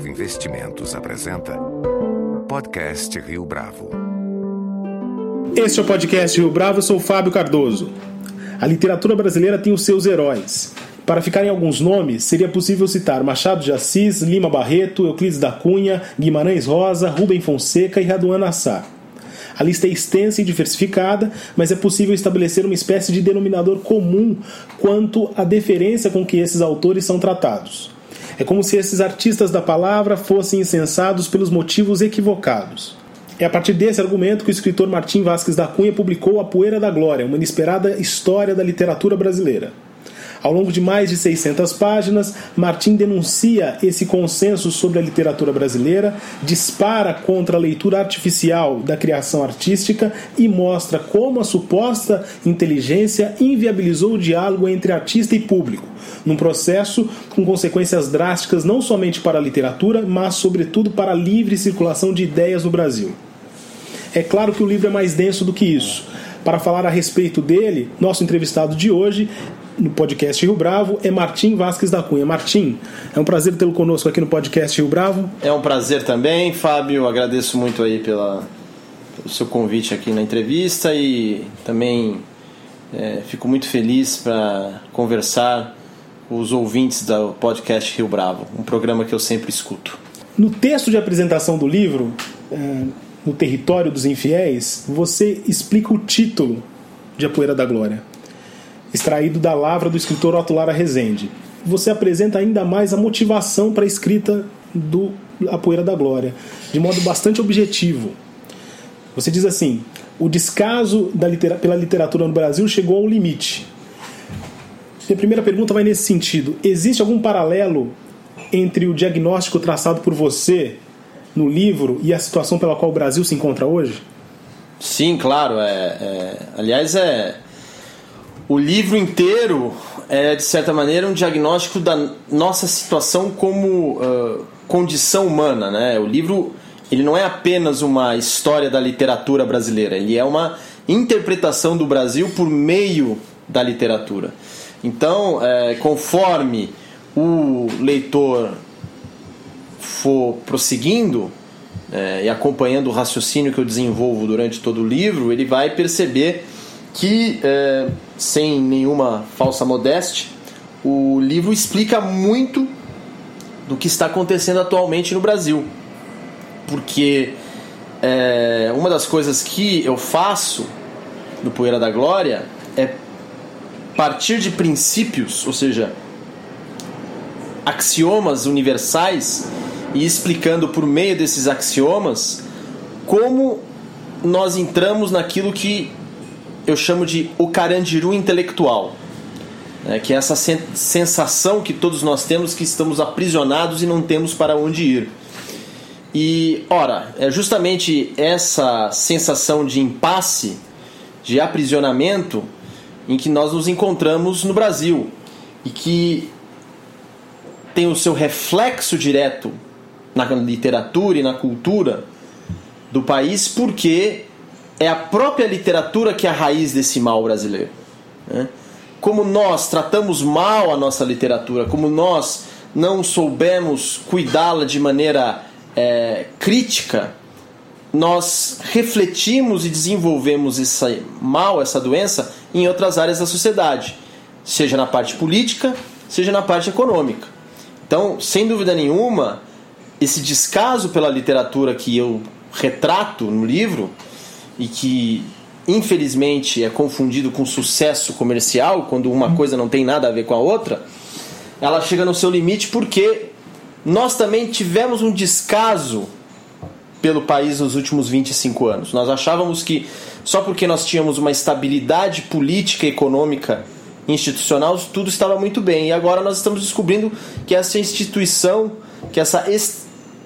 Bravo Investimentos apresenta Podcast Rio Bravo. Este é o podcast Rio Bravo, eu sou Fábio Cardoso. A literatura brasileira tem os seus heróis. Para ficarem alguns nomes, seria possível citar Machado de Assis, Lima Barreto, Euclides da Cunha, Guimarães Rosa, Rubem Fonseca e Raduan Assar. A lista é extensa e diversificada, mas é possível estabelecer uma espécie de denominador comum quanto à deferência com que esses autores são tratados. É como se esses artistas da palavra fossem incensados pelos motivos equivocados. É a partir desse argumento que o escritor Martim Vasques da Cunha publicou A Poeira da Glória, uma inesperada história da literatura brasileira. Ao longo de mais de 600 páginas, Martim denuncia esse consenso sobre a literatura brasileira, dispara contra a leitura artificial da criação artística e mostra como a suposta inteligência inviabilizou o diálogo entre artista e público, num processo com consequências drásticas não somente para a literatura, mas sobretudo para a livre circulação de ideias no Brasil. É claro que o livro é mais denso do que isso. Para falar a respeito dele, nosso entrevistado de hoje no podcast Rio Bravo é Martim Vasques da Cunha. Martim, é um prazer tê-lo conosco aqui no podcast Rio Bravo. É um prazer também, Fábio. Agradeço muito aí pela, pelo seu convite aqui na entrevista e também é, fico muito feliz para conversar com os ouvintes do podcast Rio Bravo, um programa que eu sempre escuto. No texto de apresentação do livro, é, no Território dos Infiéis, você explica o título de A Poeira da Glória extraído da lavra do escritor Otto Lara Rezende. Você apresenta ainda mais a motivação para a escrita do A Poeira da Glória, de modo bastante objetivo. Você diz assim: o descaso litera pela literatura no Brasil chegou ao limite. Minha primeira pergunta vai nesse sentido: existe algum paralelo entre o diagnóstico traçado por você no livro e a situação pela qual o Brasil se encontra hoje? Sim, claro. É, é aliás, é o livro inteiro é, de certa maneira, um diagnóstico da nossa situação como uh, condição humana. Né? O livro ele não é apenas uma história da literatura brasileira, ele é uma interpretação do Brasil por meio da literatura. Então, é, conforme o leitor for prosseguindo é, e acompanhando o raciocínio que eu desenvolvo durante todo o livro, ele vai perceber que, é, sem nenhuma falsa modéstia, o livro explica muito do que está acontecendo atualmente no Brasil. Porque é, uma das coisas que eu faço no Poeira da Glória é partir de princípios, ou seja, axiomas universais e explicando por meio desses axiomas como nós entramos naquilo que eu chamo de o carandiru intelectual, né, que é essa sensação que todos nós temos que estamos aprisionados e não temos para onde ir. E, ora, é justamente essa sensação de impasse, de aprisionamento, em que nós nos encontramos no Brasil e que tem o seu reflexo direto na literatura e na cultura do país, porque é a própria literatura que é a raiz desse mal brasileiro. Né? Como nós tratamos mal a nossa literatura, como nós não soubemos cuidá-la de maneira é, crítica, nós refletimos e desenvolvemos esse mal, essa doença, em outras áreas da sociedade, seja na parte política, seja na parte econômica. Então, sem dúvida nenhuma, esse descaso pela literatura que eu retrato no livro e que infelizmente é confundido com sucesso comercial, quando uma coisa não tem nada a ver com a outra, ela chega no seu limite porque nós também tivemos um descaso pelo país nos últimos 25 anos. Nós achávamos que só porque nós tínhamos uma estabilidade política, econômica, institucional, tudo estava muito bem. E agora nós estamos descobrindo que essa instituição, que essa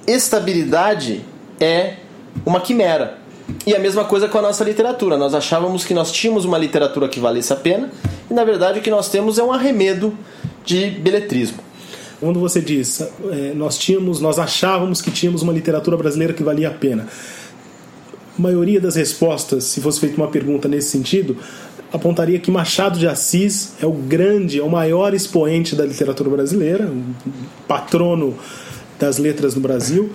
estabilidade é uma quimera. E a mesma coisa com a nossa literatura. Nós achávamos que nós tínhamos uma literatura que valesse a pena, e na verdade o que nós temos é um arremedo de beletrismo. Quando você diz, é, nós tínhamos, nós achávamos que tínhamos uma literatura brasileira que valia a pena. A maioria das respostas, se fosse feita uma pergunta nesse sentido, apontaria que Machado de Assis é o grande, é o maior expoente da literatura brasileira, um patrono das letras no Brasil.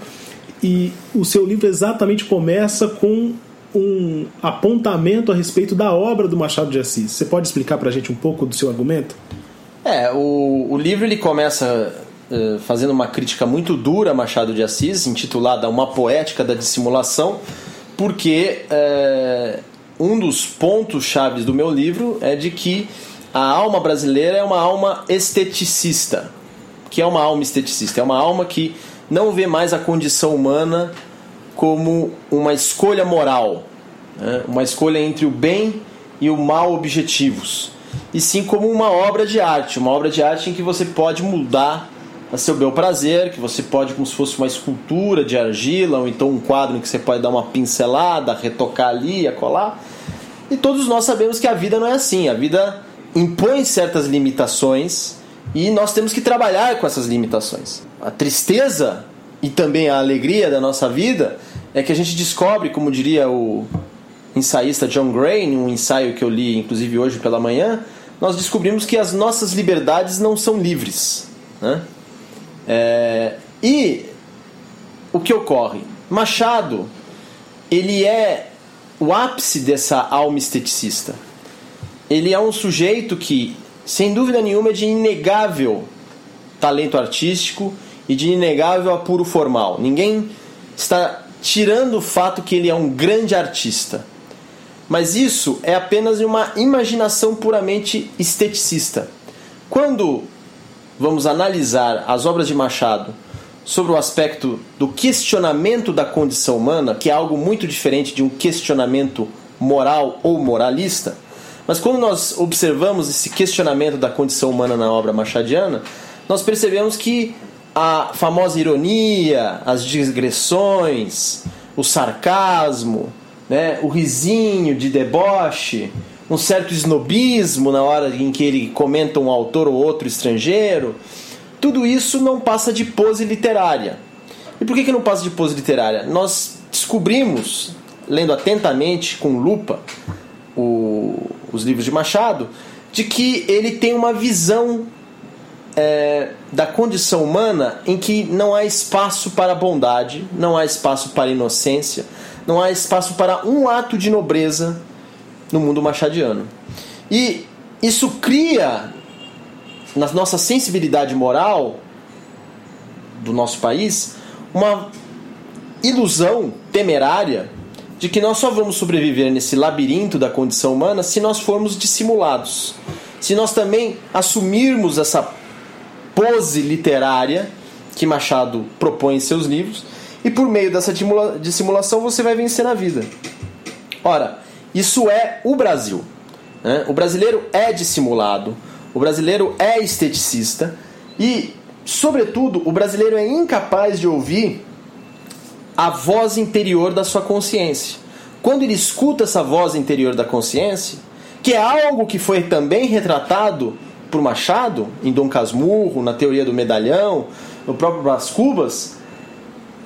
E o seu livro exatamente começa com um apontamento a respeito da obra do Machado de Assis. Você pode explicar para a gente um pouco do seu argumento? É, o, o livro ele começa uh, fazendo uma crítica muito dura a Machado de Assis, intitulada Uma Poética da Dissimulação, porque uh, um dos pontos chaves do meu livro é de que a alma brasileira é uma alma esteticista. que é uma alma esteticista? É uma alma que não vê mais a condição humana como uma escolha moral, né? uma escolha entre o bem e o mal objetivos, e sim como uma obra de arte, uma obra de arte em que você pode mudar a seu bel prazer, que você pode, como se fosse uma escultura de argila, ou então um quadro em que você pode dar uma pincelada, retocar ali, acolá. E todos nós sabemos que a vida não é assim, a vida impõe certas limitações e nós temos que trabalhar com essas limitações. A tristeza e também a alegria da nossa vida é que a gente descobre, como diria o ensaísta John Gray, em um ensaio que eu li inclusive hoje pela manhã, nós descobrimos que as nossas liberdades não são livres. Né? É, e o que ocorre? Machado, ele é o ápice dessa alma esteticista. Ele é um sujeito que, sem dúvida nenhuma, é de inegável talento artístico e de inegável apuro formal. Ninguém está tirando o fato que ele é um grande artista. Mas isso é apenas uma imaginação puramente esteticista. Quando vamos analisar as obras de Machado sobre o aspecto do questionamento da condição humana, que é algo muito diferente de um questionamento moral ou moralista, mas quando nós observamos esse questionamento da condição humana na obra machadiana, nós percebemos que a famosa ironia, as digressões, o sarcasmo, né, o risinho de deboche, um certo snobismo na hora em que ele comenta um autor ou outro estrangeiro, tudo isso não passa de pose literária. E por que, que não passa de pose literária? Nós descobrimos, lendo atentamente, com lupa, o, os livros de Machado, de que ele tem uma visão é, da condição humana em que não há espaço para bondade, não há espaço para inocência, não há espaço para um ato de nobreza no mundo machadiano. E isso cria na nossa sensibilidade moral do nosso país uma ilusão temerária de que nós só vamos sobreviver nesse labirinto da condição humana se nós formos dissimulados. Se nós também assumirmos essa pose literária que Machado propõe em seus livros, e por meio dessa dissimulação você vai vencer na vida. Ora, isso é o Brasil. Né? O brasileiro é dissimulado, o brasileiro é esteticista e, sobretudo, o brasileiro é incapaz de ouvir a voz interior da sua consciência. Quando ele escuta essa voz interior da consciência, que é algo que foi também retratado por Machado, em Dom Casmurro, na teoria do medalhão, no próprio Brás Cubas,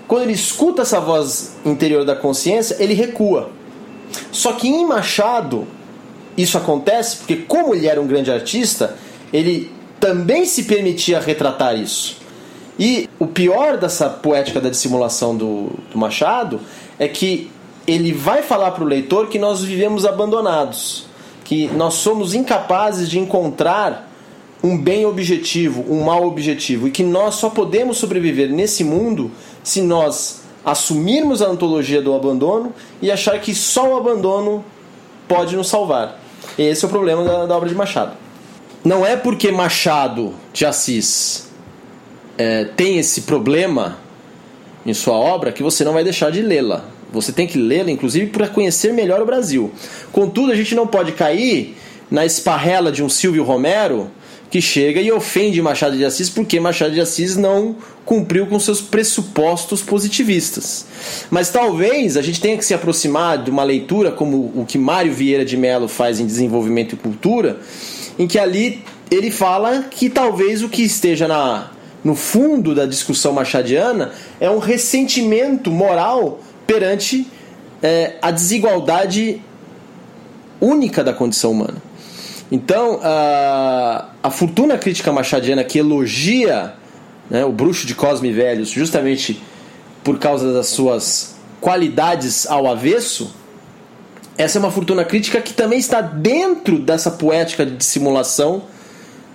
quando ele escuta essa voz interior da consciência, ele recua. Só que em Machado, isso acontece porque, como ele era um grande artista, ele também se permitia retratar isso. E o pior dessa poética da dissimulação do, do Machado é que ele vai falar para o leitor que nós vivemos abandonados, que nós somos incapazes de encontrar um bem objetivo, um mal objetivo, e que nós só podemos sobreviver nesse mundo se nós assumirmos a antologia do abandono e achar que só o abandono pode nos salvar. Esse é o problema da, da obra de Machado. Não é porque Machado de Assis é, tem esse problema em sua obra que você não vai deixar de lê-la. Você tem que lê-la, inclusive, para conhecer melhor o Brasil. Contudo, a gente não pode cair na esparrela de um Silvio Romero que chega e ofende Machado de Assis porque Machado de Assis não cumpriu com seus pressupostos positivistas. Mas talvez a gente tenha que se aproximar de uma leitura como o que Mário Vieira de Mello faz em Desenvolvimento e Cultura, em que ali ele fala que talvez o que esteja na, no fundo da discussão machadiana é um ressentimento moral perante é, a desigualdade única da condição humana. Então, a, a fortuna crítica machadiana que elogia né, o bruxo de Cosme Velhos, justamente por causa das suas qualidades ao avesso, essa é uma fortuna crítica que também está dentro dessa poética de dissimulação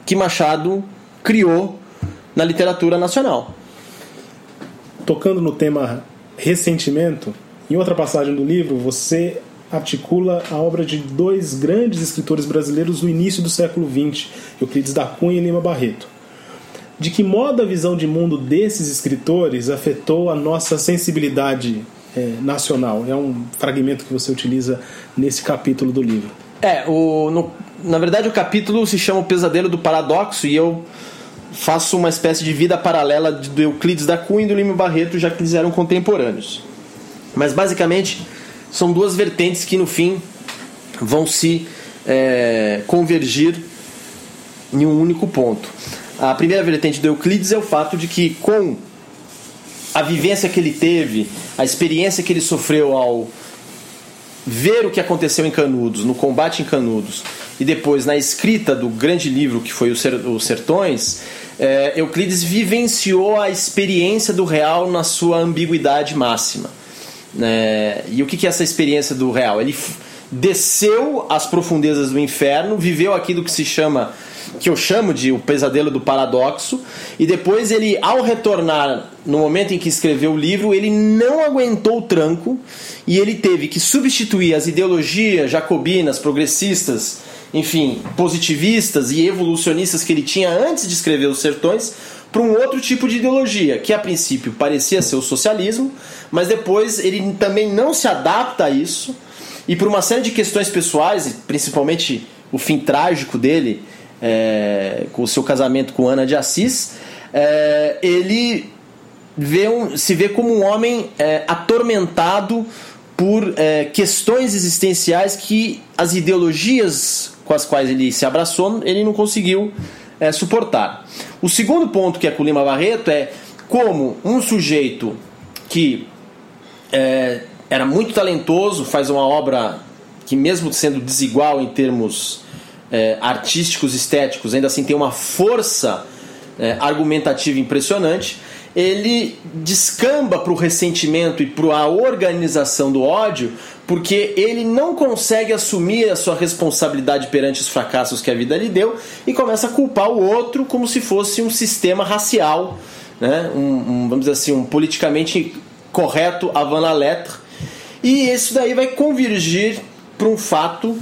que Machado criou na literatura nacional. Tocando no tema ressentimento, em outra passagem do livro, você articula a obra de dois grandes escritores brasileiros do início do século XX, Euclides da Cunha e Lima Barreto. De que modo a visão de mundo desses escritores afetou a nossa sensibilidade é, nacional? É um fragmento que você utiliza nesse capítulo do livro. É, o, no, na verdade o capítulo se chama O Pesadelo do Paradoxo e eu faço uma espécie de vida paralela do Euclides da Cunha e do Lima Barreto, já que eles eram contemporâneos. Mas basicamente são duas vertentes que no fim vão se é, convergir em um único ponto. A primeira vertente do Euclides é o fato de que, com a vivência que ele teve, a experiência que ele sofreu ao ver o que aconteceu em Canudos, no combate em Canudos, e depois na escrita do grande livro que foi Os Sertões, é, Euclides vivenciou a experiência do real na sua ambiguidade máxima. É, e o que é essa experiência do real? Ele desceu às profundezas do inferno, viveu aquilo que se chama que eu chamo de o pesadelo do paradoxo, e depois ele, ao retornar no momento em que escreveu o livro, ele não aguentou o tranco e ele teve que substituir as ideologias jacobinas, progressistas, enfim, positivistas e evolucionistas que ele tinha antes de escrever Os Sertões para um outro tipo de ideologia, que a princípio parecia ser o socialismo, mas depois ele também não se adapta a isso e por uma série de questões pessoais, principalmente o fim trágico dele, é, com o seu casamento com Ana de Assis, é, ele vê um, se vê como um homem é, atormentado por é, questões existenciais que as ideologias com as quais ele se abraçou ele não conseguiu é, suportar. O segundo ponto que é com Lima Barreto é como um sujeito que é, era muito talentoso, faz uma obra que mesmo sendo desigual em termos é, artísticos, estéticos, ainda assim tem uma força é, argumentativa impressionante, ele descamba para o ressentimento e para a organização do ódio, porque ele não consegue assumir a sua responsabilidade perante os fracassos que a vida lhe deu e começa a culpar o outro como se fosse um sistema racial, né? um, um vamos dizer assim, um politicamente correto avant la lettre. E isso daí vai convergir para um fato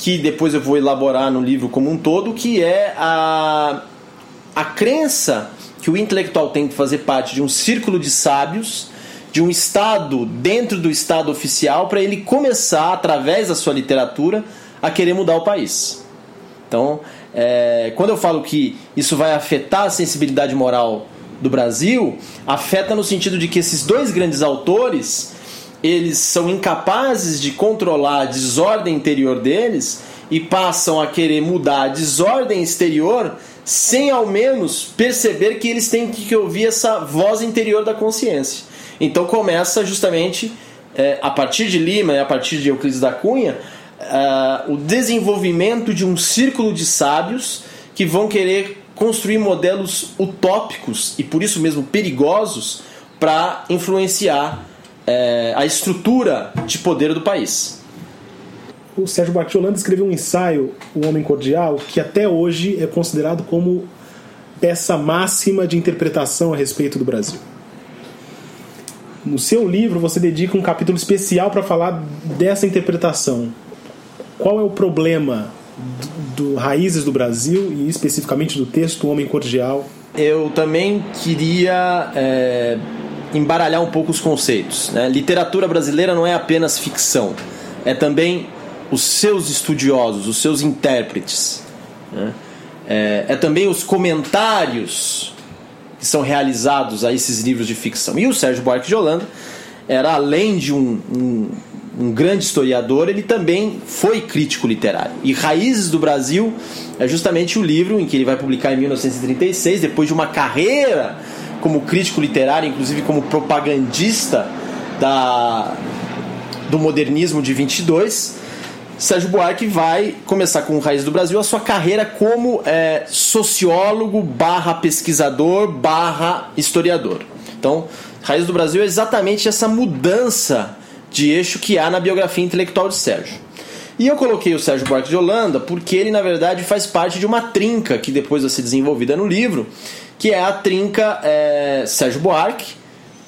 que depois eu vou elaborar no livro como um todo, que é a, a crença que o intelectual tem que fazer parte de um círculo de sábios, de um Estado dentro do Estado oficial, para ele começar, através da sua literatura, a querer mudar o país. Então, é, quando eu falo que isso vai afetar a sensibilidade moral do Brasil, afeta no sentido de que esses dois grandes autores eles são incapazes de controlar a desordem interior deles e passam a querer mudar a desordem exterior sem ao menos perceber que eles têm que ouvir essa voz interior da consciência. Então começa justamente é, a partir de Lima e a partir de Euclides da Cunha uh, o desenvolvimento de um círculo de sábios que vão querer construir modelos utópicos e por isso mesmo perigosos para influenciar é, a estrutura de poder do país. O Sérgio Bartolanda escreveu um ensaio, O Homem Cordial, que até hoje é considerado como peça máxima de interpretação a respeito do Brasil. No seu livro, você dedica um capítulo especial para falar dessa interpretação. Qual é o problema do, do Raízes do Brasil e especificamente do texto O Homem Cordial? Eu também queria é embaralhar um pouco os conceitos. Né? Literatura brasileira não é apenas ficção, é também os seus estudiosos, os seus intérpretes. Né? É, é, também os comentários que são realizados a esses livros de ficção. E o Sérgio Buarque de Holanda era, além de um, um, um grande historiador, ele também foi crítico literário. E Raízes do Brasil é justamente o livro em que ele vai publicar em 1936, depois de uma carreira como crítico literário, inclusive como propagandista da, do modernismo de 22, Sérgio Buarque vai começar com o Raiz do Brasil a sua carreira como é, sociólogo barra pesquisador barra historiador. Então, Raiz do Brasil é exatamente essa mudança de eixo que há na biografia intelectual de Sérgio. E eu coloquei o Sérgio Buarque de Holanda porque ele, na verdade, faz parte de uma trinca que depois vai ser desenvolvida no livro, que é a trinca é, Sérgio Buarque,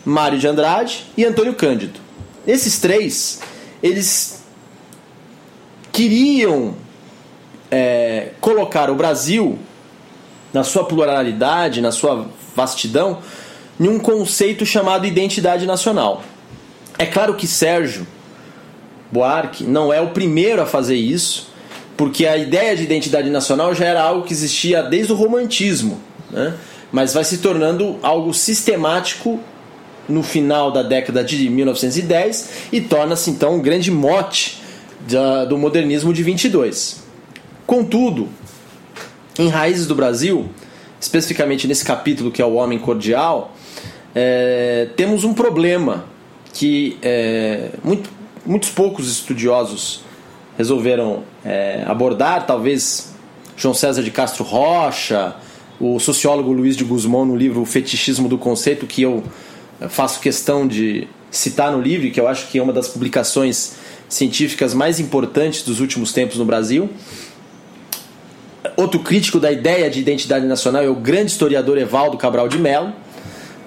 Mário de Andrade e Antônio Cândido. Esses três, eles queriam é, colocar o Brasil, na sua pluralidade, na sua vastidão, em um conceito chamado identidade nacional. É claro que Sérgio Buarque não é o primeiro a fazer isso, porque a ideia de identidade nacional já era algo que existia desde o romantismo, né? mas vai se tornando algo sistemático no final da década de 1910 e torna-se então um grande mote do modernismo de 22. Contudo, em Raízes do Brasil, especificamente nesse capítulo que é o Homem Cordial, é, temos um problema que é, muito, muitos poucos estudiosos resolveram é, abordar, talvez João César de Castro Rocha, o sociólogo Luiz de Guzmão no livro O Fetichismo do Conceito, que eu faço questão de citar no livro, que eu acho que é uma das publicações científicas mais importantes dos últimos tempos no Brasil. Outro crítico da ideia de identidade nacional é o grande historiador Evaldo Cabral de Mello.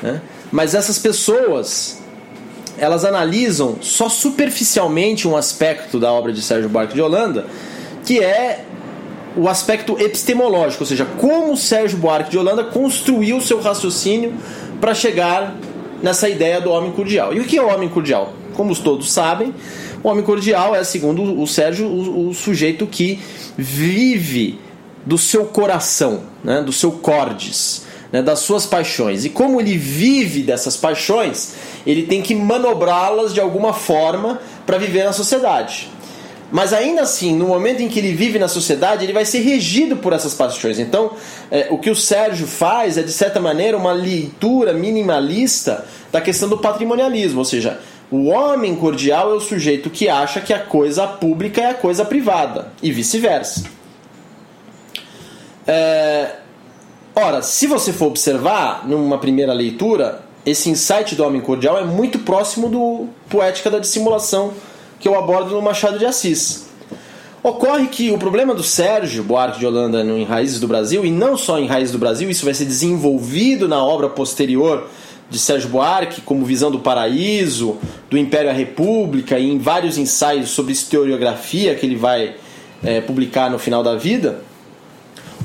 Né? Mas essas pessoas elas analisam só superficialmente um aspecto da obra de Sérgio Buarque de Holanda, que é o aspecto epistemológico, ou seja, como Sérgio Buarque de Holanda construiu seu raciocínio para chegar nessa ideia do homem cordial. E o que é o homem cordial? Como todos sabem, o homem cordial é, segundo o Sérgio, o, o sujeito que vive do seu coração, né, do seu cordes, né, das suas paixões. E como ele vive dessas paixões, ele tem que manobrá-las de alguma forma para viver na sociedade. Mas ainda assim, no momento em que ele vive na sociedade, ele vai ser regido por essas paixões. Então, é, o que o Sérgio faz é, de certa maneira, uma leitura minimalista da questão do patrimonialismo, ou seja, o homem cordial é o sujeito que acha que a coisa pública é a coisa privada, e vice-versa. É... Ora, se você for observar, numa primeira leitura, esse insight do homem cordial é muito próximo do Poética da Dissimulação que eu abordo no Machado de Assis. Ocorre que o problema do Sérgio Buarque de Holanda Em Raízes do Brasil, e não só em Raízes do Brasil, isso vai ser desenvolvido na obra posterior de Sérgio Buarque, como Visão do Paraíso, do Império à República e em vários ensaios sobre historiografia que ele vai é, publicar no final da vida.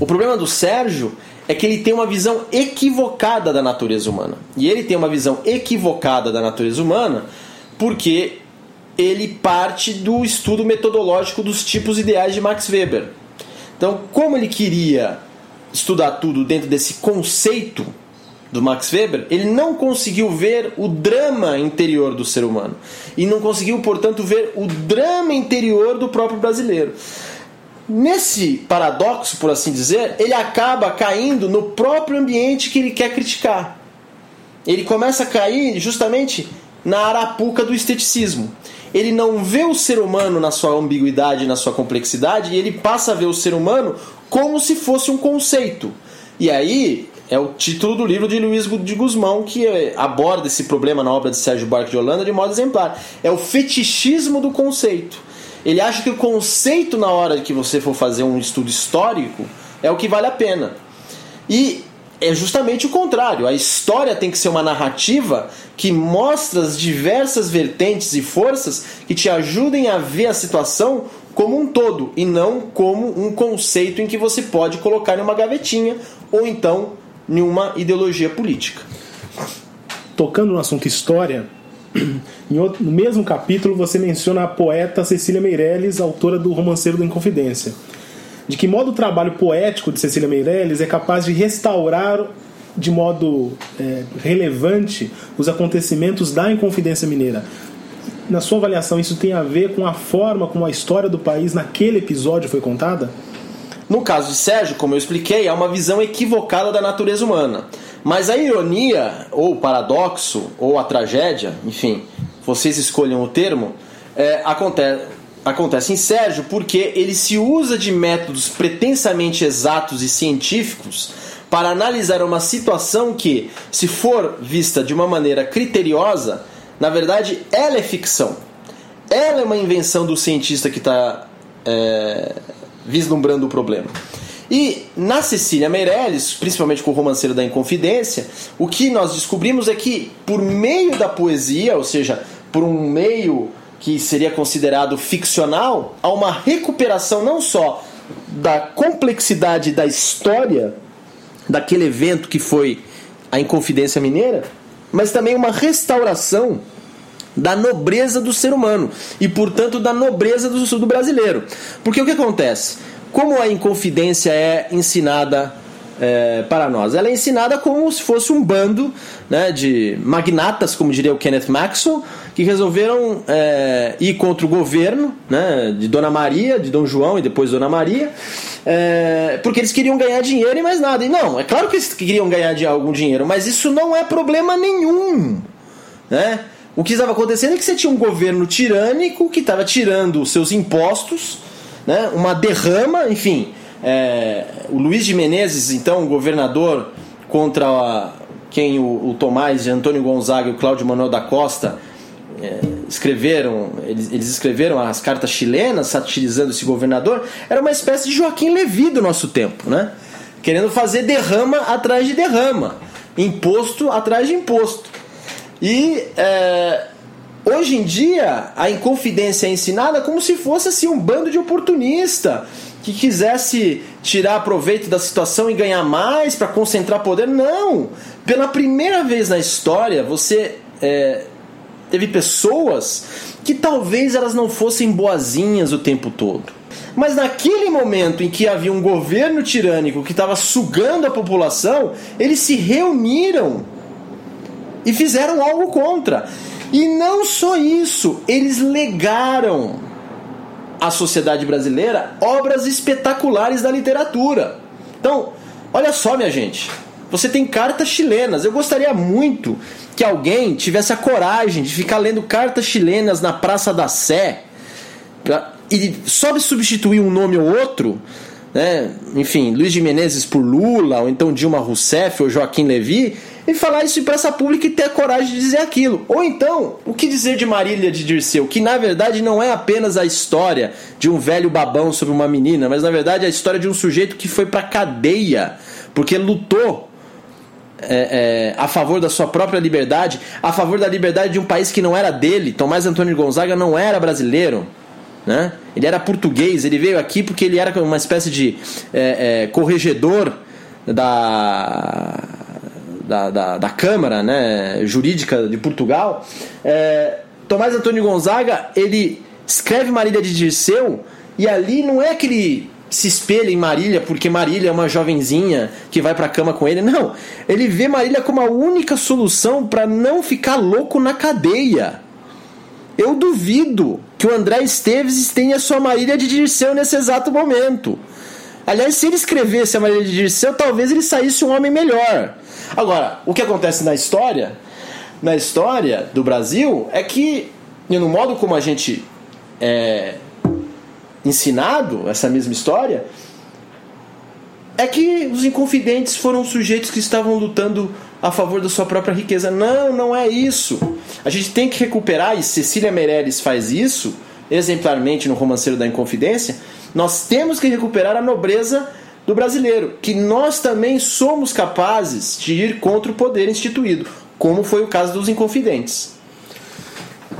O problema do Sérgio é que ele tem uma visão equivocada da natureza humana. E ele tem uma visão equivocada da natureza humana porque ele parte do estudo metodológico dos tipos ideais de Max Weber. Então, como ele queria estudar tudo dentro desse conceito do Max Weber, ele não conseguiu ver o drama interior do ser humano. E não conseguiu, portanto, ver o drama interior do próprio brasileiro. Nesse paradoxo, por assim dizer, ele acaba caindo no próprio ambiente que ele quer criticar. Ele começa a cair justamente na arapuca do esteticismo. Ele não vê o ser humano na sua ambiguidade, na sua complexidade, e ele passa a ver o ser humano como se fosse um conceito. E aí é o título do livro de Luiz de Guzmão que é, aborda esse problema na obra de Sérgio Buarque de Holanda de modo exemplar. É o fetichismo do conceito. Ele acha que o conceito na hora que você for fazer um estudo histórico é o que vale a pena. E é justamente o contrário. A história tem que ser uma narrativa que mostra as diversas vertentes e forças que te ajudem a ver a situação como um todo e não como um conceito em que você pode colocar em uma gavetinha ou então nenhuma ideologia política. Tocando no assunto história, outro, no mesmo capítulo você menciona a poeta Cecília Meirelles, autora do Romanceiro da Inconfidência. De que modo o trabalho poético de Cecília Meirelles é capaz de restaurar de modo é, relevante os acontecimentos da Inconfidência Mineira. Na sua avaliação, isso tem a ver com a forma como a história do país naquele episódio foi contada? No caso de Sérgio, como eu expliquei, é uma visão equivocada da natureza humana. Mas a ironia, ou o paradoxo, ou a tragédia, enfim, vocês escolham o termo, é, acontece, acontece em Sérgio porque ele se usa de métodos pretensamente exatos e científicos para analisar uma situação que, se for vista de uma maneira criteriosa, na verdade ela é ficção. Ela é uma invenção do cientista que está é, vislumbrando o problema. E na Cecília Meirelles, principalmente com o romanceiro da Inconfidência, o que nós descobrimos é que, por meio da poesia, ou seja, por um meio que seria considerado ficcional, há uma recuperação não só da complexidade da história daquele evento que foi a Inconfidência Mineira, mas também uma restauração da nobreza do ser humano e, portanto, da nobreza do, do brasileiro. Porque o que acontece? Como a Inconfidência é ensinada é, para nós? Ela é ensinada como se fosse um bando né, de magnatas, como diria o Kenneth Maxwell, que resolveram é, ir contra o governo né, de Dona Maria, de Dom João e depois Dona Maria, é, porque eles queriam ganhar dinheiro e mais nada. E não, é claro que eles queriam ganhar de algum dinheiro, mas isso não é problema nenhum. Né? O que estava acontecendo é que você tinha um governo tirânico que estava tirando os seus impostos, né, uma derrama, enfim. É, o Luiz de Menezes, então, governador, contra a, quem o, o Tomás Antônio Gonzaga e o Cláudio Manuel da Costa é, escreveram, eles, eles, escreveram as cartas chilenas satirizando esse governador, era uma espécie de Joaquim Levi do nosso tempo, né? Querendo fazer derrama atrás de derrama, imposto atrás de imposto. E é, hoje em dia a Inconfidência é ensinada como se fosse assim um bando de oportunista que quisesse tirar proveito da situação e ganhar mais para concentrar poder. Não! Pela primeira vez na história, você é, teve pessoas que talvez elas não fossem boazinhas o tempo todo. Mas naquele momento em que havia um governo tirânico que estava sugando a população, eles se reuniram e fizeram algo contra. E não só isso, eles legaram à sociedade brasileira obras espetaculares da literatura. Então, olha só, minha gente. Você tem cartas chilenas. Eu gostaria muito que alguém tivesse a coragem de ficar lendo cartas chilenas na Praça da Sé pra, e só substituir um nome ou outro, né? enfim, Luiz de Menezes por Lula, ou então Dilma Rousseff ou Joaquim Levy, e falar isso em praça pública e ter a coragem de dizer aquilo. Ou então, o que dizer de Marília de Dirceu, que na verdade não é apenas a história de um velho babão sobre uma menina, mas na verdade é a história de um sujeito que foi pra cadeia porque lutou é, é, a favor da sua própria liberdade, a favor da liberdade de um país que não era dele. Tomás Antônio Gonzaga não era brasileiro. Né? Ele era português, ele veio aqui porque ele era uma espécie de é, é corregedor da da, da, da Câmara né, Jurídica de Portugal, é, Tomás Antônio Gonzaga ele escreve Marília de Dirceu e ali não é que ele se espelha em Marília porque Marília é uma jovenzinha que vai para a cama com ele. Não, ele vê Marília como a única solução para não ficar louco na cadeia. Eu duvido que o André Esteves tenha sua Marília de Dirceu nesse exato momento. Aliás, se ele escrevesse a Marília de Dirceu, talvez ele saísse um homem melhor. Agora, o que acontece na história, na história do Brasil, é que, no modo como a gente é ensinado essa mesma história, é que os inconfidentes foram sujeitos que estavam lutando a favor da sua própria riqueza. Não, não é isso. A gente tem que recuperar, e Cecília Meirelles faz isso exemplarmente no Romanceiro da Inconfidência. Nós temos que recuperar a nobreza do brasileiro, que nós também somos capazes de ir contra o poder instituído, como foi o caso dos Inconfidentes.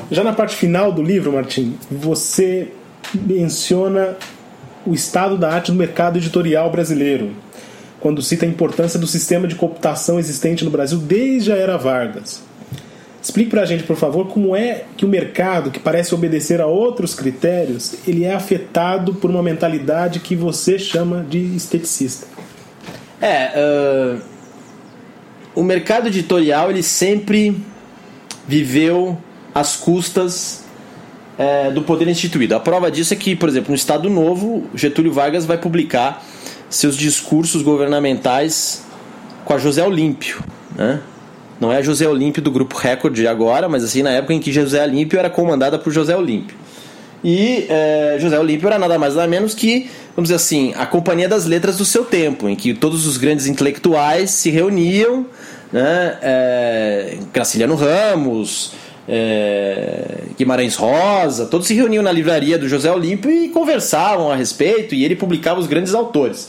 Já na parte final do livro, Martim, você menciona o estado da arte no mercado editorial brasileiro, quando cita a importância do sistema de computação existente no Brasil desde a era Vargas. Explique para a gente, por favor, como é que o mercado, que parece obedecer a outros critérios, ele é afetado por uma mentalidade que você chama de esteticista. É, uh, o mercado editorial ele sempre viveu às custas é, do poder instituído. A prova disso é que, por exemplo, no Estado Novo, Getúlio Vargas vai publicar seus discursos governamentais com a José Olímpio, né? Não é a José Olímpio do Grupo Record agora, mas assim, na época em que José Olímpio era comandada por José Olímpio. E é, José Olímpio era nada mais nada menos que, vamos dizer assim, a companhia das letras do seu tempo, em que todos os grandes intelectuais se reuniam, né? É, Graciliano Ramos, é, Guimarães Rosa, todos se reuniam na livraria do José Olímpio e conversavam a respeito, e ele publicava os grandes autores.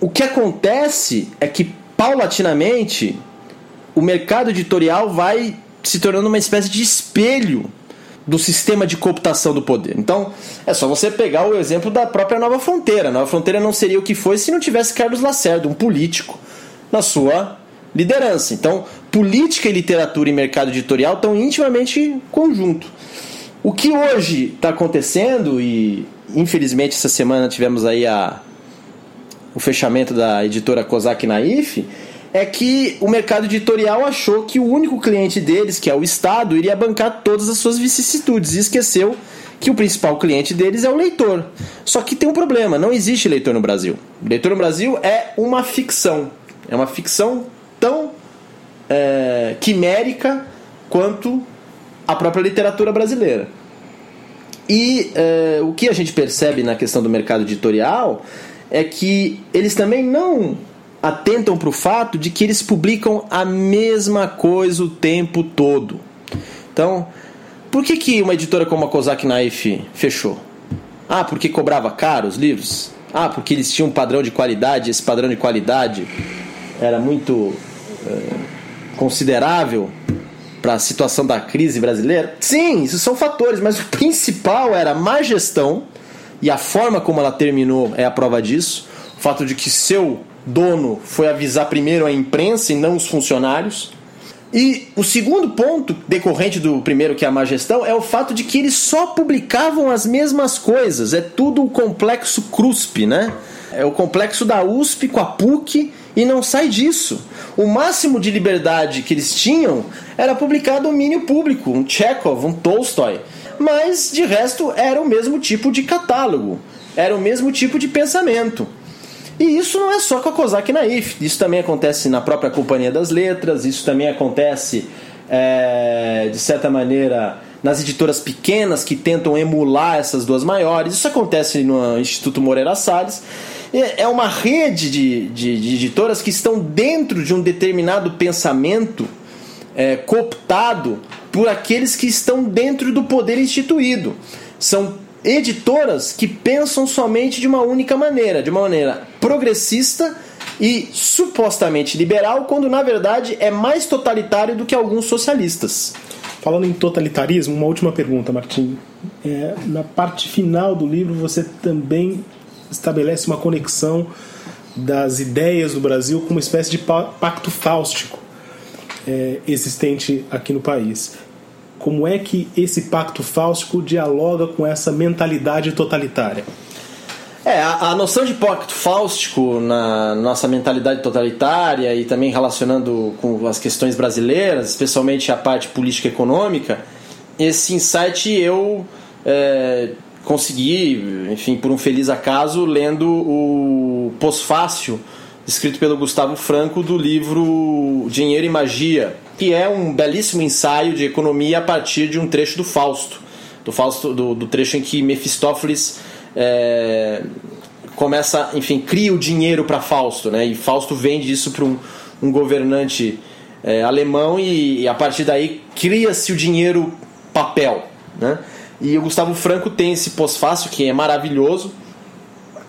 O que acontece é que, paulatinamente, o mercado editorial vai se tornando uma espécie de espelho do sistema de cooptação do poder. Então, é só você pegar o exemplo da própria Nova Fronteira. A Nova Fronteira não seria o que foi se não tivesse Carlos Lacerda, um político, na sua liderança. Então, política e literatura e mercado editorial estão intimamente conjunto. O que hoje está acontecendo, e infelizmente essa semana tivemos aí a, o fechamento da editora Kozak Naif, é que o mercado editorial achou que o único cliente deles, que é o Estado, iria bancar todas as suas vicissitudes e esqueceu que o principal cliente deles é o leitor. Só que tem um problema: não existe leitor no Brasil. Leitor no Brasil é uma ficção. É uma ficção tão é, quimérica quanto a própria literatura brasileira. E é, o que a gente percebe na questão do mercado editorial é que eles também não atentam para o fato de que eles publicam a mesma coisa o tempo todo. Então, por que, que uma editora como a Kozak Knife fechou? Ah, porque cobrava caro os livros? Ah, porque eles tinham um padrão de qualidade, esse padrão de qualidade era muito é, considerável para a situação da crise brasileira? Sim, isso são fatores, mas o principal era a má gestão e a forma como ela terminou é a prova disso. O fato de que seu dono foi avisar primeiro a imprensa e não os funcionários. E o segundo ponto, decorrente do primeiro, que é a má gestão, é o fato de que eles só publicavam as mesmas coisas. É tudo o complexo CRUSP, né? É o complexo da USP com a PUC e não sai disso. O máximo de liberdade que eles tinham era publicar domínio público, um Chekhov, um Tolstói. Mas de resto era o mesmo tipo de catálogo, era o mesmo tipo de pensamento. E isso não é só com a Kozak Naif, isso também acontece na própria Companhia das Letras, isso também acontece, é, de certa maneira, nas editoras pequenas que tentam emular essas duas maiores. Isso acontece no Instituto Moreira Salles. É uma rede de, de, de editoras que estão dentro de um determinado pensamento é, cooptado por aqueles que estão dentro do poder instituído. São editoras que pensam somente de uma única maneira, de uma maneira progressista e supostamente liberal, quando na verdade é mais totalitário do que alguns socialistas. Falando em totalitarismo, uma última pergunta, Martim. É, na parte final do livro você também estabelece uma conexão das ideias do Brasil com uma espécie de pacto fáustico é, existente aqui no país como é que esse pacto fáustico dialoga com essa mentalidade totalitária? É, a, a, noção de pacto fáustico na nossa mentalidade totalitária e também relacionando com as questões brasileiras, especialmente a parte política econômica, esse insight eu é, consegui, enfim, por um feliz acaso, lendo o pós-fácil escrito pelo Gustavo Franco do livro Dinheiro e Magia, que é um belíssimo ensaio de economia a partir de um trecho do Fausto, do Fausto, do, do trecho em que Mefistófeles é, começa, enfim, cria o dinheiro para Fausto, né? E Fausto vende isso para um, um, governante é, alemão e, e, a partir daí cria-se o dinheiro papel, né? E o Gustavo Franco tem esse pós-fácil que é maravilhoso.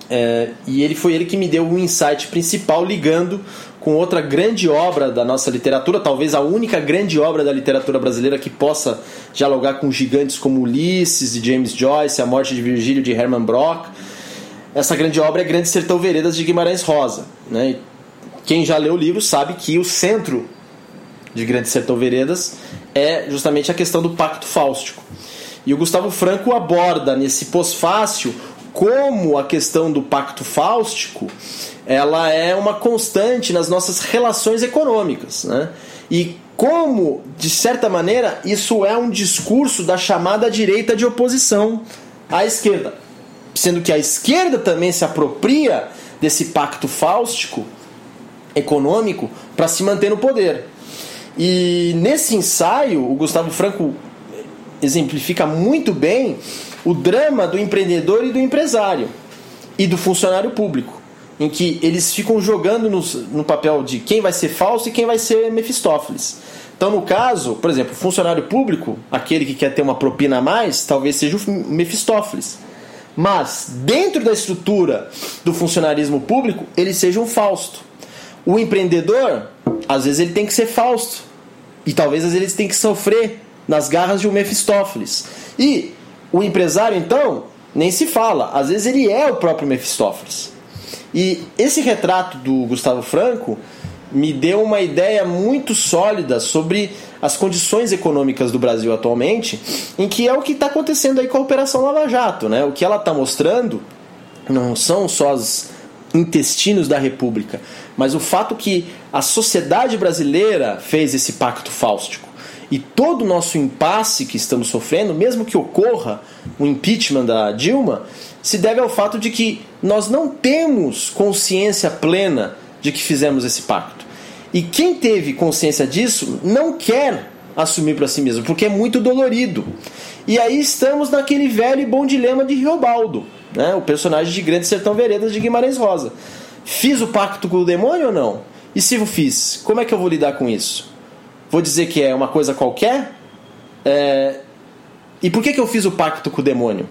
É, e ele foi ele que me deu o insight principal ligando com outra grande obra da nossa literatura, talvez a única grande obra da literatura brasileira que possa dialogar com gigantes como Ulisses de James Joyce, A Morte de Virgílio de Herman Brock. Essa grande obra é Grande Sertão Veredas de Guimarães Rosa. Né? Quem já leu o livro sabe que o centro de Grande Sertão Veredas é justamente a questão do pacto fáustico. E o Gustavo Franco aborda nesse pós-fácil como a questão do pacto fáustico ela é uma constante nas nossas relações econômicas. Né? E como, de certa maneira, isso é um discurso da chamada direita de oposição à esquerda. Sendo que a esquerda também se apropria desse pacto fáustico econômico para se manter no poder. E nesse ensaio, o Gustavo Franco exemplifica muito bem o drama do empreendedor e do empresário e do funcionário público, em que eles ficam jogando no, no papel de quem vai ser falso e quem vai ser Mefistófeles. Então, no caso, por exemplo, o funcionário público, aquele que quer ter uma propina a mais, talvez seja o Mefistófeles. Mas, dentro da estrutura do funcionarismo público, ele seja um Fausto. O empreendedor, às vezes, ele tem que ser Fausto. E talvez, às vezes, ele tem que sofrer nas garras de um Mefistófeles. E o empresário, então, nem se fala. Às vezes, ele é o próprio Mefistófeles. E esse retrato do Gustavo Franco me deu uma ideia muito sólida sobre as condições econômicas do Brasil atualmente, em que é o que está acontecendo aí com a Operação Lava Jato. Né? O que ela está mostrando não são só os intestinos da República, mas o fato que a sociedade brasileira fez esse pacto fáustico. E todo o nosso impasse que estamos sofrendo, mesmo que ocorra o impeachment da Dilma, se deve ao fato de que nós não temos consciência plena de que fizemos esse pacto. E quem teve consciência disso não quer assumir para si mesmo, porque é muito dolorido. E aí estamos naquele velho e bom dilema de Riobaldo, né? o personagem de Grande Sertão Veredas de Guimarães Rosa. Fiz o pacto com o demônio ou não? E se eu fiz, como é que eu vou lidar com isso? Vou dizer que é uma coisa qualquer? É... E por que, que eu fiz o pacto com o demônio?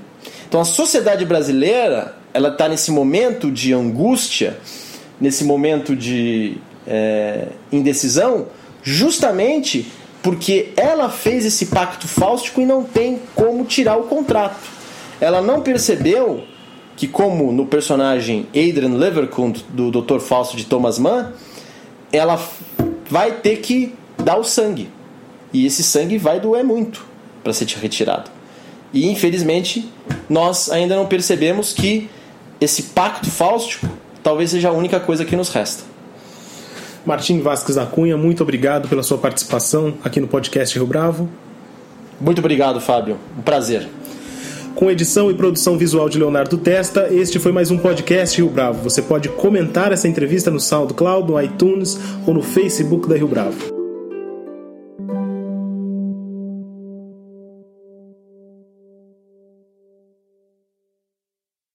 Então a sociedade brasileira ela está nesse momento de angústia nesse momento de é, indecisão, justamente porque ela fez esse pacto fáustico e não tem como tirar o contrato. Ela não percebeu que, como no personagem Adrian Leverkund, do Dr. Fausto de Thomas Mann, ela vai ter que dar o sangue. E esse sangue vai doer muito para ser retirado. E infelizmente, nós ainda não percebemos que esse pacto fáustico talvez seja a única coisa que nos resta. Martim Vasques da Cunha, muito obrigado pela sua participação aqui no podcast Rio Bravo. Muito obrigado, Fábio. Um prazer. Com edição e produção visual de Leonardo Testa, este foi mais um podcast Rio Bravo. Você pode comentar essa entrevista no SoundCloud, no iTunes ou no Facebook da Rio Bravo.